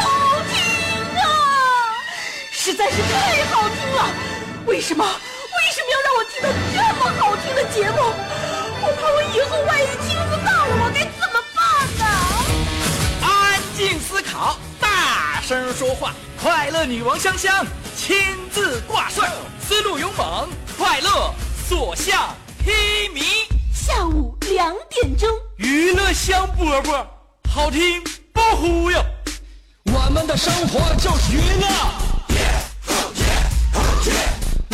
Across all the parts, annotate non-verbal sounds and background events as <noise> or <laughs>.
好听啊！实在是太好听了。为什么？为什么要让我听到这么好听的节目？我怕我以后万一听不到了，我该怎么办呢？安静思考，大声说话，快乐女王香香亲自挂帅，思路勇猛，快乐所向披靡。下午两点钟，娱乐香饽饽，好听不忽悠。我们的生活就是娱乐，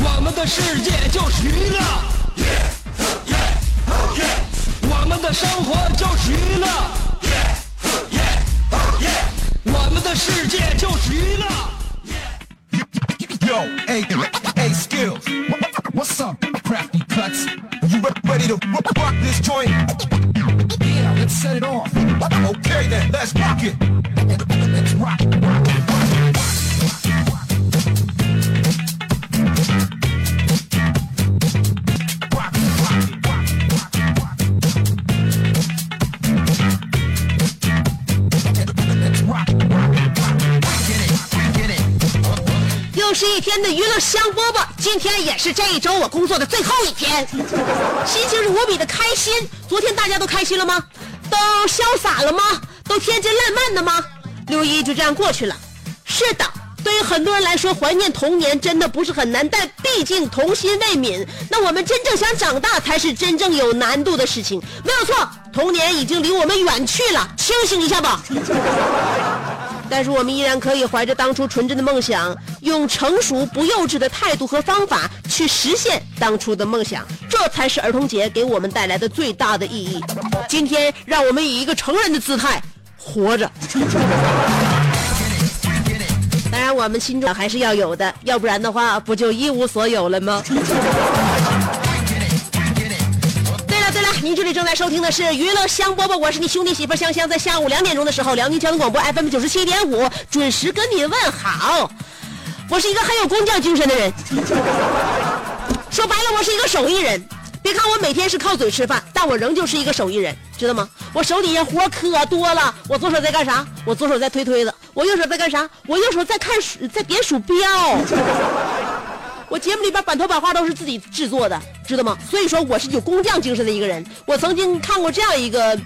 我们的世界就是娱乐，我们的生活就是娱乐，周我工作的最后一天，心情是无比的开心。昨天大家都开心了吗？都潇洒了吗？都天真烂漫的吗？六一就这样过去了。是的，对于很多人来说，怀念童年真的不是很难，但毕竟童心未泯。那我们真正想长大，才是真正有难度的事情。没有错，童年已经离我们远去了，清醒一下吧。但是我们依然可以怀着当初纯真的梦想，用成熟不幼稚的态度和方法去实现当初的梦想，这才是儿童节给我们带来的最大的意义。今天，让我们以一个成人的姿态活着。当然，我们心中还是要有的，要不然的话，不就一无所有了吗？您这里正在收听的是娱乐香饽饽，我是你兄弟媳妇香香，在下午两点钟的时候，辽宁交通广播 FM 九十七点五准时跟你问好。我是一个很有工匠精神的人，说白了，我是一个手艺人。别看我每天是靠嘴吃饭，但我仍旧是一个手艺人，知道吗？我手底下活可多了。我左手在干啥？我左手在推推子。我右手在干啥？我右手在看，在点鼠标。我节目里边版头版画都是自己制作的，知道吗？所以说我是有工匠精神的一个人。我曾经看过这样一个，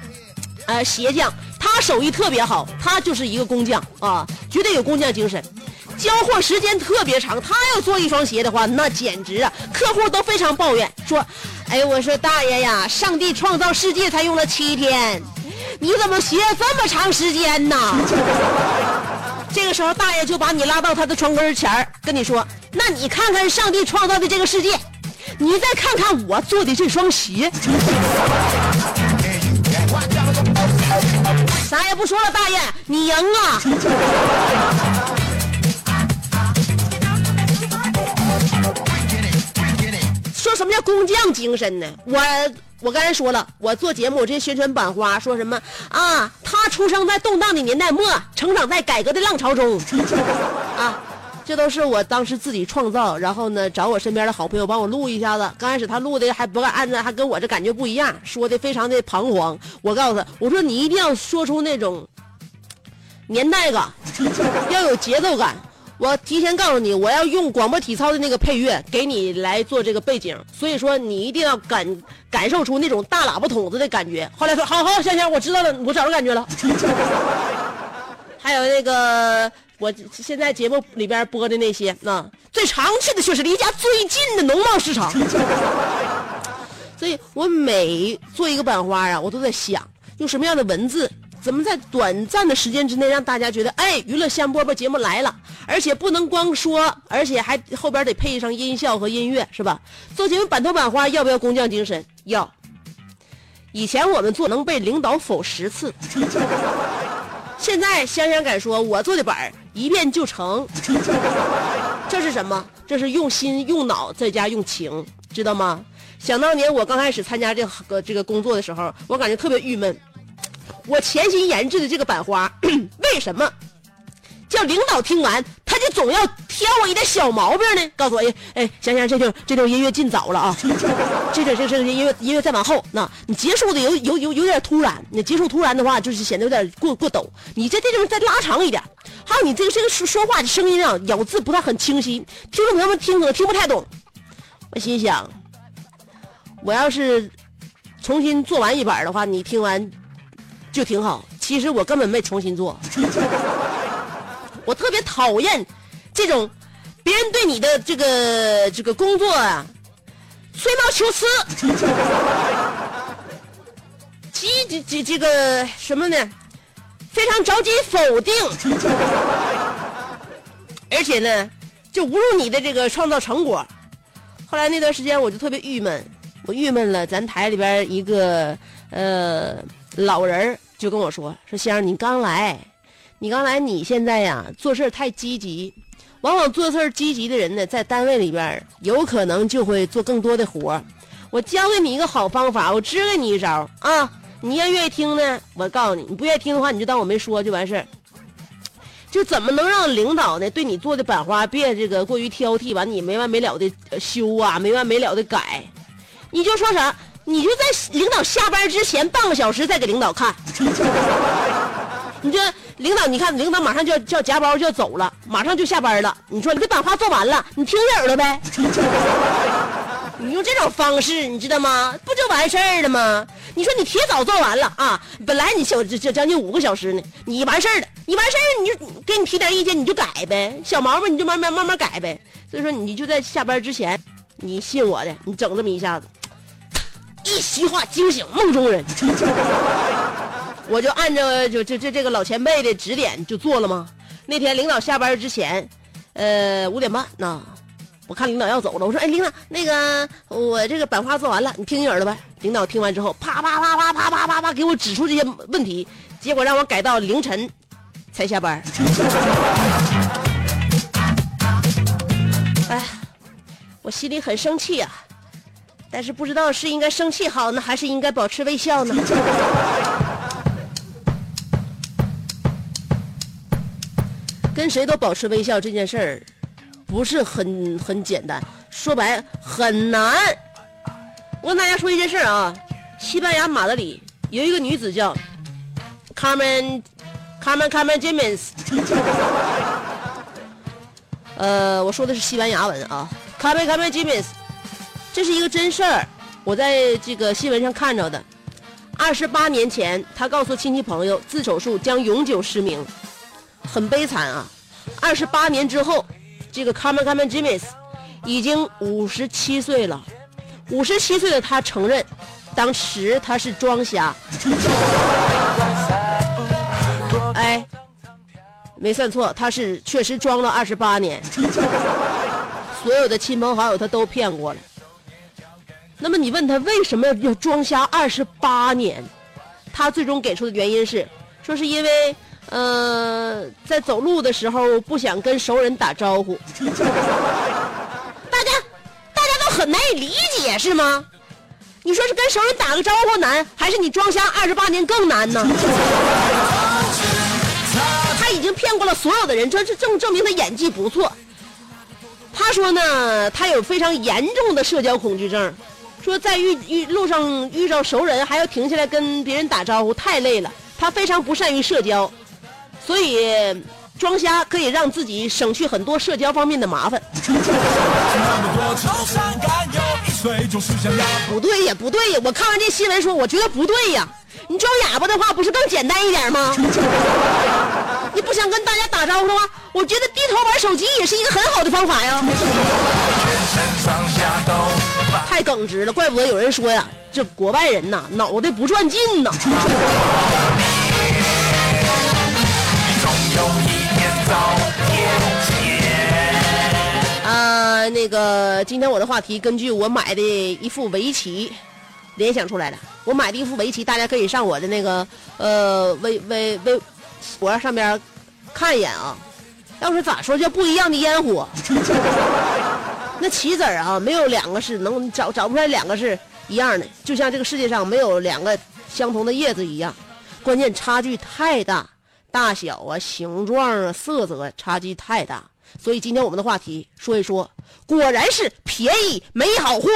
呃，鞋匠，他手艺特别好，他就是一个工匠啊，绝对有工匠精神。交货时间特别长，他要做一双鞋的话，那简直啊，客户都非常抱怨，说：“哎，我说大爷呀，上帝创造世界才用了七天，你怎么鞋这么长时间呢？”这个时候，大爷就把你拉到他的床根前，跟你说：“那你看看上帝创造的这个世界，你再看看我做的这双鞋。”啥也不说了，大爷，你赢啊！说什么叫工匠精神呢？我我刚才说了，我做节目，我这些宣传版花说什么啊？他出生在动荡的年代末，成长在改革的浪潮中，<laughs> 啊，这都是我当时自己创造，然后呢，找我身边的好朋友帮我录一下子。刚开始他录的还不敢按照，还跟我这感觉不一样，说的非常的彷徨。我告诉他，我说你一定要说出那种年代感，<laughs> 要有节奏感。我提前告诉你，我要用广播体操的那个配乐给你来做这个背景，所以说你一定要感感受出那种大喇叭筒子的感觉。后来说，好好，香香，我知道了，我找着感觉了。还有那个，我现在节目里边播的那些，那最常去的就是离家最近的农贸市场。<laughs> 所以我每做一个版花啊，我都在想用什么样的文字。怎么在短暂的时间之内让大家觉得，哎，娱乐香饽饽节目来了，而且不能光说，而且还后边得配上音效和音乐，是吧？做节目板头板花要不要工匠精神？要。以前我们做能被领导否十次，现在香香敢说，我做的板儿一遍就成。这是什么？这是用心、用脑，再加用情，知道吗？想当年我刚开始参加这个这个工作的时候，我感觉特别郁闷。我潜心研制的这个版花，<clears throat> 为什么叫领导听完他就总要挑我一点小毛病呢？告诉我，哎哎，香香，这就这就音乐进早了啊，这这这这音乐音乐再往后，那你结束的有有有有点突然，你结束突然的话，就是显得有点过过陡。你这这地方再拉长一点，还有你这个这个说说话的声音啊，咬字不太很清晰，听众朋友们听可能听不太懂。我心想，我要是重新做完一版的话，你听完就挺好。其实我根本没重新做，<laughs> 我特别讨厌这种别人对你的这个这个工作啊吹毛求疵，<laughs> 急这这这个什么呢？非常着急否定，<laughs> 而且呢，就侮辱你的这个创造成果。后来那段时间我就特别郁闷，我郁闷了。咱台里边一个呃老人儿就跟我说：“说先生，你刚来，你刚来，你现在呀做事太积极，往往做事积极的人呢，在单位里边有可能就会做更多的活。我教给你一个好方法，我支给你一招啊！你要愿意听呢，我告诉你；你不愿意听的话，你就当我没说就完事儿。就怎么能让领导呢对你做的版花别这个过于挑剔，完你没完没了的修啊，没完没了的改，你就说啥，你就在领导下班之前半个小时再给领导看。<laughs> 你这领导，你看领导马上就要就要夹包就要走了，马上就下班了。你说你这把话做完了，你听影了呗？<laughs> 你用这种方式，你知道吗？不就完事儿了吗？你说你提早做完了啊，本来你小这这将近五个小时呢，你完事儿了，你完事儿你就给你提点意见，你就改呗，小毛病你就慢慢慢慢改呗。所以说你就在下班之前，你信我的，你整这么一下子，一席话惊醒梦中人。<laughs> 我就按照就这这这个老前辈的指点就做了吗？那天领导下班之前，呃五点半呐，我看领导要走了，我说哎领导那个我这个版画做完了，你听一耳朵呗。领导听完之后，啪啪啪啪啪啪啪啪给我指出这些问题，结果让我改到凌晨才下班。<laughs> 哎，我心里很生气呀、但是不知道是应该生气好呢，还是应该保持微笑呢？<laughs> 跟谁都保持微笑这件事儿，不是很很简单，说白很难。我跟大家说一件事啊，西班牙马德里有一个女子叫 Carmen Carmen Carmen Jimenez，<laughs> 呃，我说的是西班牙文啊，Carmen Carmen Jimenez，这是一个真事儿，我在这个新闻上看着的。二十八年前，他告诉亲戚朋友，自手术将永久失明。很悲惨啊！二十八年之后，这个 Carmen Carmen Jimenez 已经五十七岁了。五十七岁的他承认，当时他是装瞎。<laughs> 哎，没算错，他是确实装了二十八年。所有的亲朋好友他都骗过了。那么你问他为什么要装瞎二十八年？他最终给出的原因是，说是因为。呃，在走路的时候不想跟熟人打招呼，大家大家都很难以理解是吗？你说是跟熟人打个招呼难，还是你装瞎二十八年更难呢？他已经骗过了所有的人，这这证证明他演技不错。他说呢，他有非常严重的社交恐惧症，说在遇遇路上遇到熟人还要停下来跟别人打招呼，太累了。他非常不善于社交。所以装瞎可以让自己省去很多社交方面的麻烦。不对呀，不对呀！我看完这新闻说，我觉得不对呀。你装哑巴的话，不是更简单一点吗？<laughs> 你不想跟大家打招呼的话，我觉得低头玩手机也是一个很好的方法呀。太耿直了，怪不得有人说呀，这国外人呐，脑袋不转劲呐。<laughs> 啊，那个，今天我的话题根据我买的一副围棋联想出来的。我买的一副围棋，大家可以上我的那个呃微微微博上边看一眼啊。要是咋说叫不一样的烟火？那棋子儿啊，没有两个是能找找不出来两个是一样的，就像这个世界上没有两个相同的叶子一样，关键差距太大。大小啊、形状啊、色泽差距太大，所以今天我们的话题说一说，果然是便宜没好货。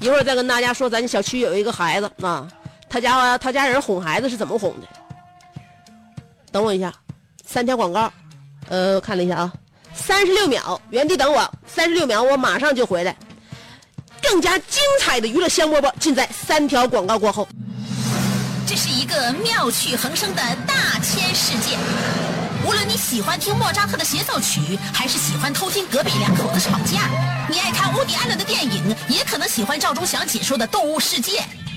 一会儿再跟大家说，咱小区有一个孩子啊，他家他家人哄孩子是怎么哄的？等我一下，三条广告，呃，看了一下啊，三十六秒，原地等我，三十六秒，我马上就回来。更加精彩的娱乐香饽饽尽在三条广告过后。这是一个妙趣横生的大千世界。无论你喜欢听莫扎特的协奏曲，还是喜欢偷听隔壁两口子吵架，你爱看乌迪·艾伦的电影，也可能喜欢赵忠祥解说的《动物世界》。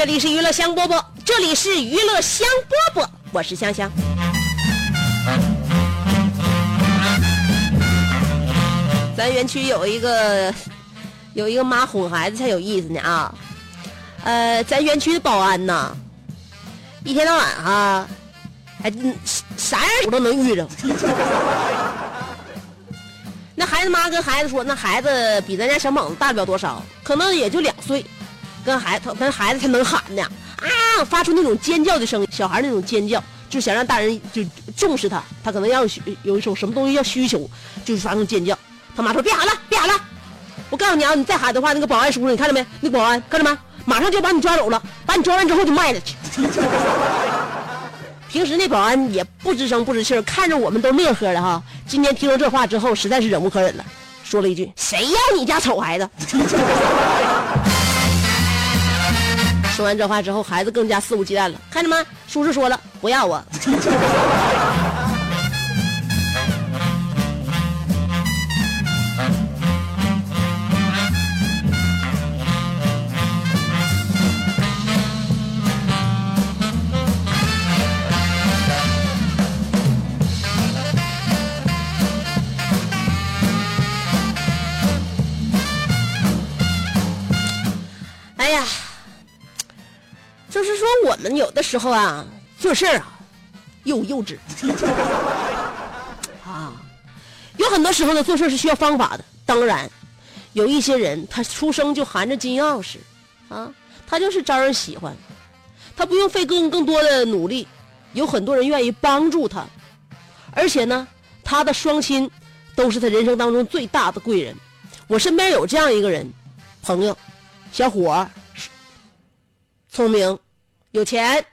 这里是娱乐香饽饽，这里是娱乐香饽饽，我是香香。咱园区有一个有一个妈哄孩子才有意思呢啊，呃，咱园区的保安呐，一天到晚哈、还啥样我都能遇着。<laughs> 那孩子妈跟孩子说，那孩子比咱家小猛子大不了多少，可能也就两岁。跟孩子，跟孩子才能喊呢啊，发出那种尖叫的声音，小孩那种尖叫，就想让大人就重视他，他可能要有一种什么东西要需求，就发出尖叫。他妈说别喊了，别喊了，我告诉你啊，你再喊的话，那个保安叔叔你看着没？那保安看着没？马上就把你抓走了，把你抓完之后就卖了去。<laughs> 平时那保安也不吱声不吱气儿，看着我们都乐呵的哈。今天听了这话之后，实在是忍无可忍了，说了一句：“谁要你家丑孩子？” <laughs> 说完这话之后，孩子更加肆无忌惮了。看着吗？叔叔说了，不要我。时候啊，做事啊，又幼稚啊。有很多时候呢，做事是需要方法的。当然，有一些人他出生就含着金钥匙啊，他就是招人喜欢，他不用费更更多的努力，有很多人愿意帮助他，而且呢，他的双亲都是他人生当中最大的贵人。我身边有这样一个人，朋友，小伙，聪明，有钱，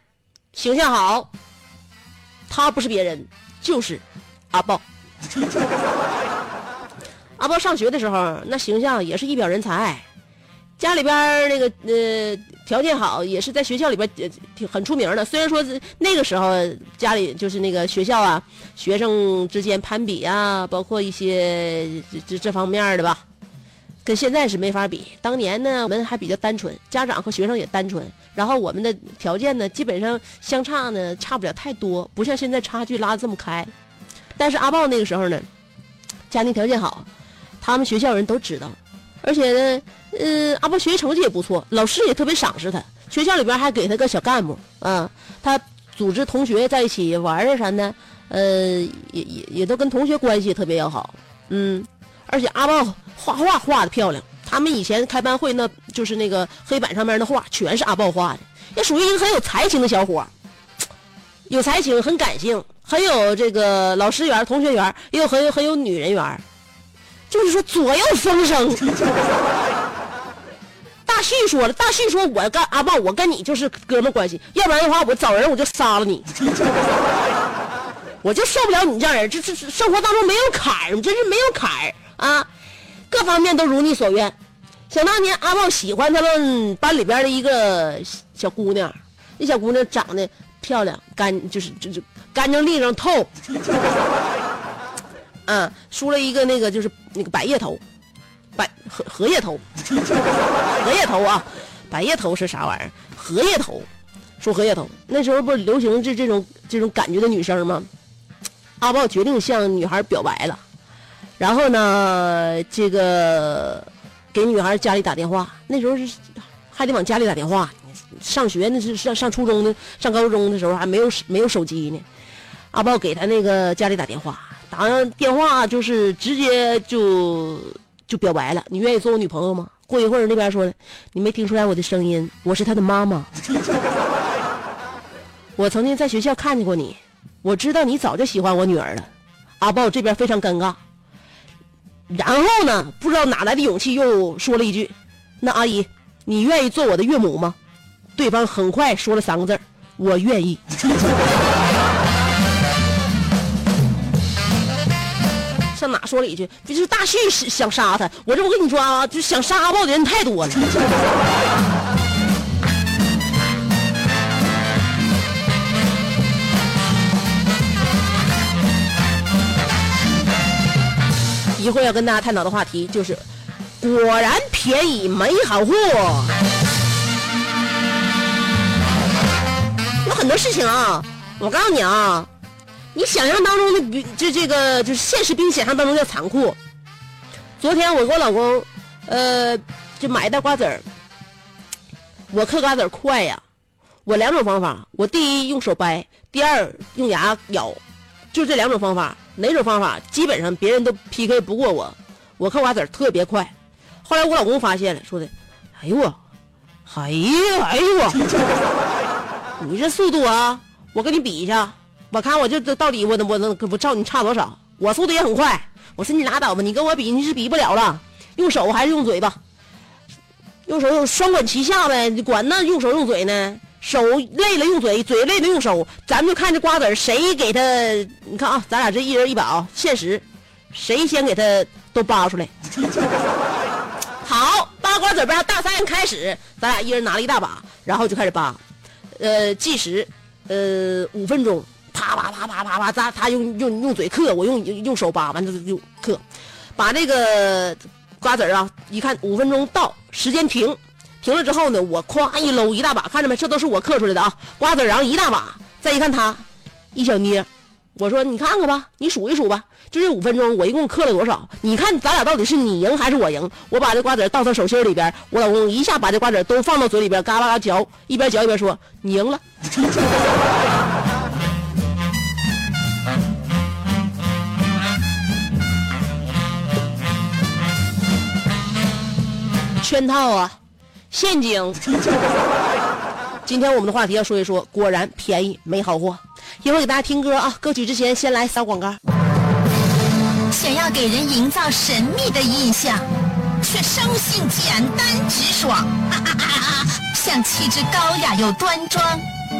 形象好。他不是别人，就是阿豹。阿豹上学的时候，那形象也是一表人才，家里边那个呃条件好，也是在学校里边呃挺很出名的。虽然说那个时候家里就是那个学校啊，学生之间攀比啊，包括一些这这方面的吧，跟现在是没法比。当年呢，我们还比较单纯，家长和学生也单纯，然后我们的条件呢，基本上相差呢差不了太多，不像现在差距拉的这么开。但是阿豹那个时候呢，家庭条件好，他们学校人都知道，而且呢，呃，阿豹学习成绩也不错，老师也特别赏识他，学校里边还给他个小干部啊，他组织同学在一起玩儿啥的，呃，也也也都跟同学关系特别要好，嗯，而且阿豹画画画的漂亮，他们以前开班会那就是那个黑板上面的画全是阿豹画的，也属于一个很有才情的小伙有才情，很感性，很有这个老师缘、同学缘，也有很有很有女人缘，就是说左右逢生。<laughs> 大旭说了，大旭说我跟阿豹，我跟你就是哥们关系，要不然的话我找人我就杀了你，<laughs> 我就受不了你这样人，这这这生活当中没有坎儿，真是没有坎儿。啊，各方面都如你所愿。想当年阿豹喜欢他们班里边的一个小姑娘，那小姑娘长得漂亮，干就是就是干净利落透，嗯，梳了一个那个就是那个百叶头，百荷荷叶头，荷叶头啊，百叶头是啥玩意儿？荷叶头，梳荷叶头。那时候不流行这这种这种感觉的女生吗？阿豹决定向女孩表白了，然后呢，这个给女孩家里打电话。那时候是还得往家里打电话，上学那是上上初中的、上高中的时候还没有没有手机呢。阿豹给他那个家里打电话，打完电话就是直接就就表白了。你愿意做我女朋友吗？过一会儿那边说了，你没听出来我的声音？我是他的妈妈。<laughs> 我曾经在学校看见过你，我知道你早就喜欢我女儿了。阿豹这边非常尴尬，然后呢，不知道哪来的勇气又说了一句：“那阿姨，你愿意做我的岳母吗？”对方很快说了三个字：“我愿意。<laughs> ”上哪说了一句，就是大旭是想杀他。我这不跟你说啊，就想杀阿豹的人太多了。一会儿要跟大家探讨的话题就是，果然便宜没好货。有很多事情啊，我告诉你啊，你想象当中的比这这个就是现实比你想象当中要残酷。昨天我跟我老公，呃，就买一袋瓜子儿，我嗑瓜子儿快呀，我两种方法，我第一用手掰，第二用牙咬，就这两种方法，哪种方法基本上别人都 PK 不过我，我嗑瓜子儿特别快。后来我老公发现了，说的，哎呦我，哎呀哎呦我，<laughs> 你这速度啊，我跟你比一下，我看我这这到底我能我能我照你差多少？我速度也很快。我说你拉倒吧，你跟我比你是比不了了，用手还是用嘴吧？用手用双管齐下呗，管那用手用嘴呢？手累了用嘴，嘴累了用手，咱们就看这瓜子儿谁给他，你看啊，咱俩这一人一把啊，限时，谁先给他都扒出来。好，扒瓜子儿吧，大赛开始，咱俩一人拿了一大把，然后就开始扒，呃，计时，呃，五分钟，啪啪啪啪啪啪，咱他用用用嘴嗑，我用用手扒，完了就就嗑，把这个瓜子儿啊，一看五分钟到，时间停，停了之后呢，我咵一搂一大把，看着没？这都是我嗑出来的啊，瓜子儿，然后一大把，再一看他，一小捏，我说你看看吧，你数一数吧，就这五分钟，我一共嗑了多少？你看咱俩到底是你赢还是我赢？我把这瓜子儿倒他手心里边，我老公一下把这瓜子都放到嘴里边，嘎啦嘎嚼，一边嚼一边说你赢了。<laughs> 圈套啊，陷阱。今天我们的话题要说一说，果然便宜没好货。一会儿给大家听歌啊，歌曲之前先来扫广告。想要给人营造神秘的印象，却生性简单直爽，<laughs> 像气质高雅又端庄，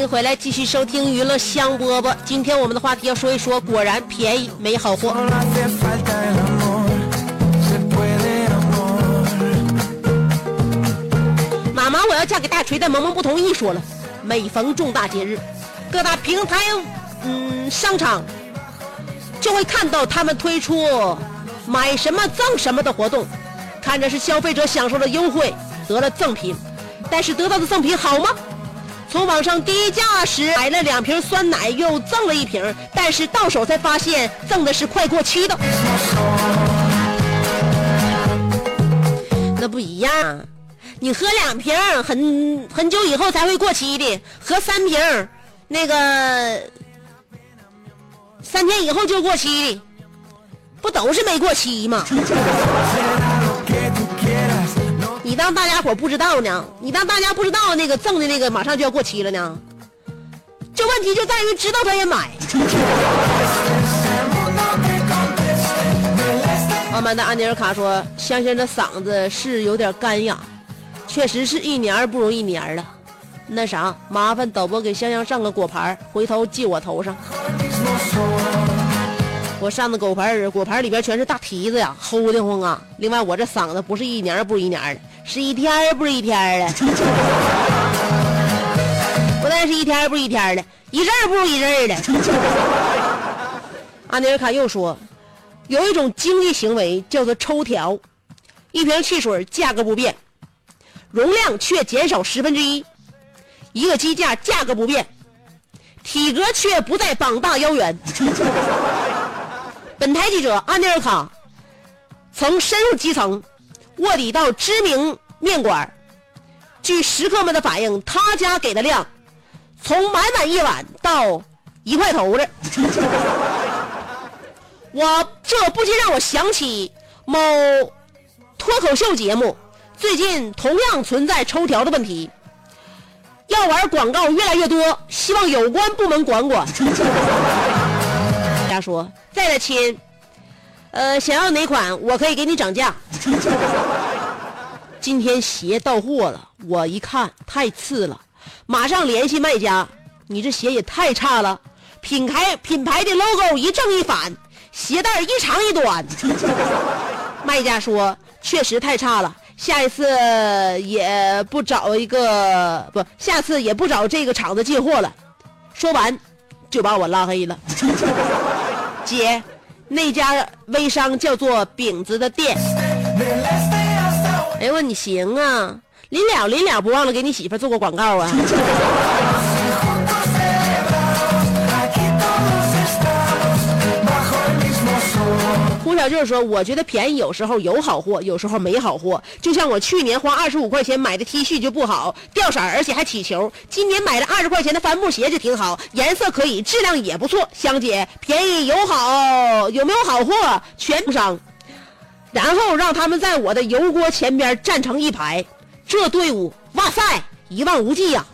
迎回来，继续收听娱乐香饽饽。今天我们的话题要说一说，果然便宜没好货。妈妈，我要嫁给大锤，但萌萌不同意，说了，每逢重大节日，各大平台，嗯，商场就会看到他们推出买什么赠什么的活动，看着是消费者享受了优惠，得了赠品，但是得到的赠品好吗？从网上低价时买了两瓶酸奶，又赠了一瓶，但是到手才发现赠的是快过期的。那不一样。你喝两瓶很很久以后才会过期的，喝三瓶那个三天以后就过期的，不都是没过期吗？当大家伙不知道呢？你当大家不知道那个赠的那个马上就要过期了呢？这问题就在于知道他也买。<laughs> 阿曼达安尼尔卡说：“香香的嗓子是有点干哑，确实是一年不如一年了。那啥，麻烦导播给香香上个果盘，回头记我头上。我上的果盘儿，果盘里边全是大蹄子呀，齁的慌啊。另外，我这嗓子不是一年不如一年的，是一天不如一天的。<laughs> 不但是一天不如一天的，一阵儿不如一阵儿的。阿尼尔卡又说，有一种经济行为叫做抽条，一瓶汽水价格不变，容量却减少十分之一，一个鸡架价格不变，体格却不再膀大腰圆。本台记者安尼尔卡曾深入基层，卧底到知名面馆。据食客们的反映，他家给的量从满满一碗到一块头的。<laughs> 我这不禁让我想起某脱口秀节目，最近同样存在抽条的问题。要玩广告越来越多，希望有关部门管管。说，在的亲，呃，想要哪款我可以给你涨价。<laughs> 今天鞋到货了，我一看太次了，马上联系卖家。你这鞋也太差了，品牌品牌的 logo 一正一反，鞋带一长一短。<laughs> 卖家说确实太差了，下一次也不找一个不，下次也不找这个厂子进货了。说完就把我拉黑了。姐，那家微商叫做饼子的店。哎呦你行啊，临了临了不忘了给你媳妇做过广告啊。就是说：“我觉得便宜有时候有好货，有时候没好货。就像我去年花二十五块钱买的 T 恤就不好，掉色而且还起球。今年买了二十块钱的帆布鞋就挺好，颜色可以，质量也不错。香姐，便宜有好，有没有好货？全不上。然后让他们在我的油锅前边站成一排，这队伍，哇塞，一望无际呀、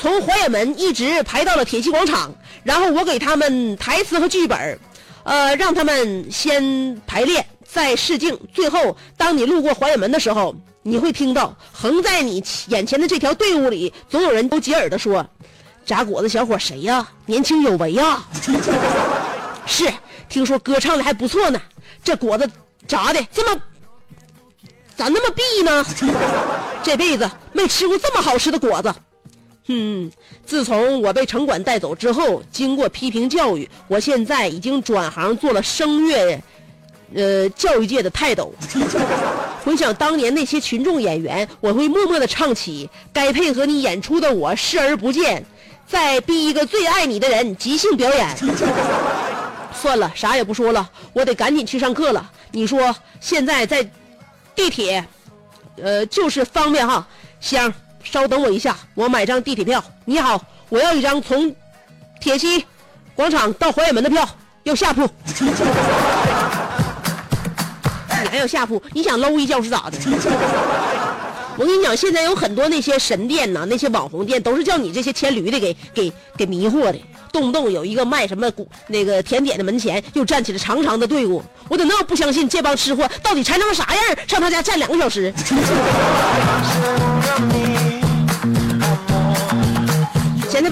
从怀远门一直排到了铁西广场，然后我给他们台词和剧本，呃，让他们先排练，再试镜，最后当你路过怀远门的时候，你会听到横在你眼前的这条队伍里，总有人都接耳的说：“炸果子小伙谁呀？年轻有为呀！” <laughs> 是，听说歌唱的还不错呢，这果子炸的这么咋那么闭呢？这辈子没吃过这么好吃的果子。嗯，自从我被城管带走之后，经过批评教育，我现在已经转行做了声乐，呃，教育界的泰斗。<laughs> 回想当年那些群众演员，我会默默地唱起该配合你演出的我视而不见，再逼一个最爱你的人即兴表演。<laughs> 算了，啥也不说了，我得赶紧去上课了。你说现在在地铁，呃，就是方便哈。香，稍等我一下，我买张地铁票。你好，我要一张从铁西广场到怀远门的票，要下铺。你还要下铺？你想搂一觉是咋的？我跟你讲，现在有很多那些神店呐，那些网红店都是叫你这些牵驴的给给给迷惑的，动不动有一个卖什么古那个甜点的门前又站起了长长的队伍，我怎那么不相信这帮吃货到底馋成啥样，上他家站两个小时？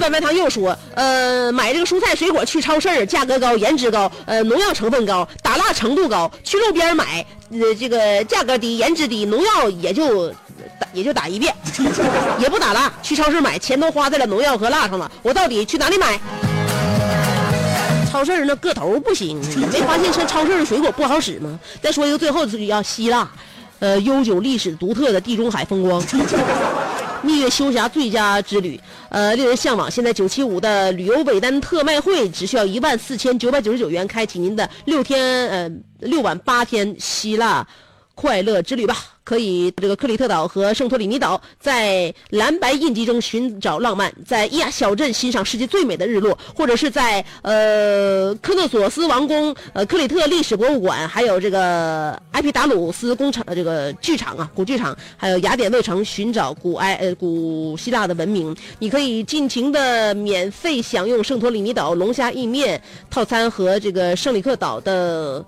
外卖堂又说，呃，买这个蔬菜水果去超市价格高，颜值高，呃，农药成分高，打蜡程度高；去路边买，呃，这个价格低，颜值低，农药也就打也就打一遍，<laughs> 也不打蜡。去超市买，钱都花在了农药和蜡上了，我到底去哪里买？超市那个头不行，没发现上超市的水果不好使吗？再说一个最后是要希腊，呃，悠久历史独特的地中海风光。蜜月休霞最佳之旅，呃，令人向往。现在九七五的旅游尾单特卖会只需要一万四千九百九十九元，开启您的六天呃六晚八天希腊快乐之旅吧。可以这个克里特岛和圣托里尼岛，在蓝白印记中寻找浪漫，在伊亚小镇欣赏世界最美的日落，或者是在呃科诺索斯王宫、呃克里特历史博物馆，还有这个埃皮达鲁斯工厂呃这个剧场啊，古剧场，还有雅典卫城寻找古埃呃古希腊的文明。你可以尽情的免费享用圣托里尼岛龙虾意面套餐和这个圣里克岛的。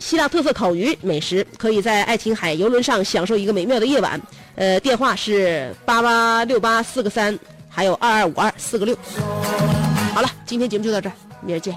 希腊特色烤鱼美食，可以在爱琴海游轮上享受一个美妙的夜晚。呃，电话是八八六八四个三，还有二二五二四个六。好了，今天节目就到这儿，明儿见。